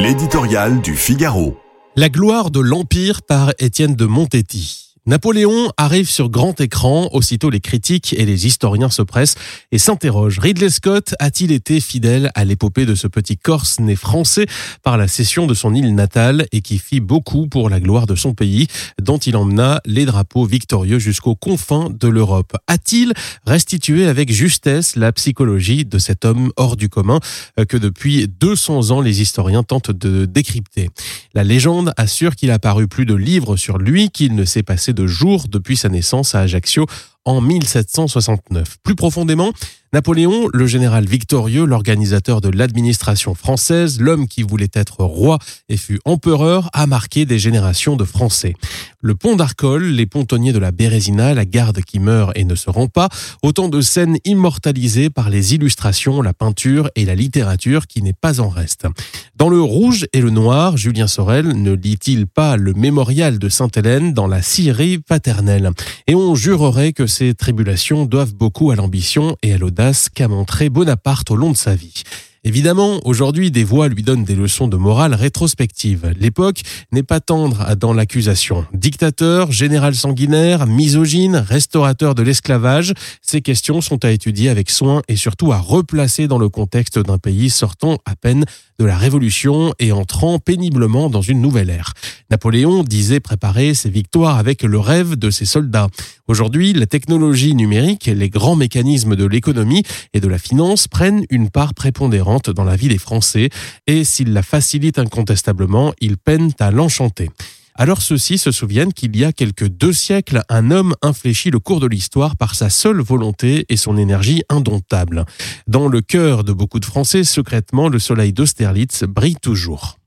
L'éditorial du Figaro. La gloire de l'Empire par Étienne de Montetti. Napoléon arrive sur grand écran, aussitôt les critiques et les historiens se pressent et s'interrogent. Ridley Scott a-t-il été fidèle à l'épopée de ce petit Corse né français par la cession de son île natale et qui fit beaucoup pour la gloire de son pays, dont il emmena les drapeaux victorieux jusqu'aux confins de l'Europe? A-t-il restitué avec justesse la psychologie de cet homme hors du commun euh, que depuis 200 ans les historiens tentent de décrypter? La légende assure qu'il a paru plus de livres sur lui qu'il ne s'est passé de jours depuis sa naissance à Ajaccio en 1769. Plus profondément, Napoléon, le général victorieux, l'organisateur de l'administration française, l'homme qui voulait être roi et fut empereur, a marqué des générations de Français. Le pont d'Arcole, les pontonniers de la Bérésina, la garde qui meurt et ne se rend pas, autant de scènes immortalisées par les illustrations, la peinture et la littérature qui n'est pas en reste. Dans le rouge et le noir, Julien Sorel ne lit-il pas le mémorial de Sainte-Hélène dans la Syrie paternelle? Et on jurerait que ces tribulations doivent beaucoup à l'ambition et à l'audace qu'a montré Bonaparte au long de sa vie. Évidemment, aujourd'hui, des voix lui donnent des leçons de morale rétrospective. L'époque n'est pas tendre dans l'accusation. Dictateur, général sanguinaire, misogyne, restaurateur de l'esclavage, ces questions sont à étudier avec soin et surtout à replacer dans le contexte d'un pays sortant à peine de la Révolution et entrant péniblement dans une nouvelle ère. Napoléon disait préparer ses victoires avec le rêve de ses soldats. Aujourd'hui, la technologie numérique, les grands mécanismes de l'économie et de la finance prennent une part prépondérante dans la vie des Français et s'ils la facilitent incontestablement, ils peinent à l'enchanter. Alors ceux-ci se souviennent qu'il y a quelques deux siècles, un homme infléchit le cours de l'histoire par sa seule volonté et son énergie indomptable. Dans le cœur de beaucoup de Français, secrètement, le soleil d'Austerlitz brille toujours.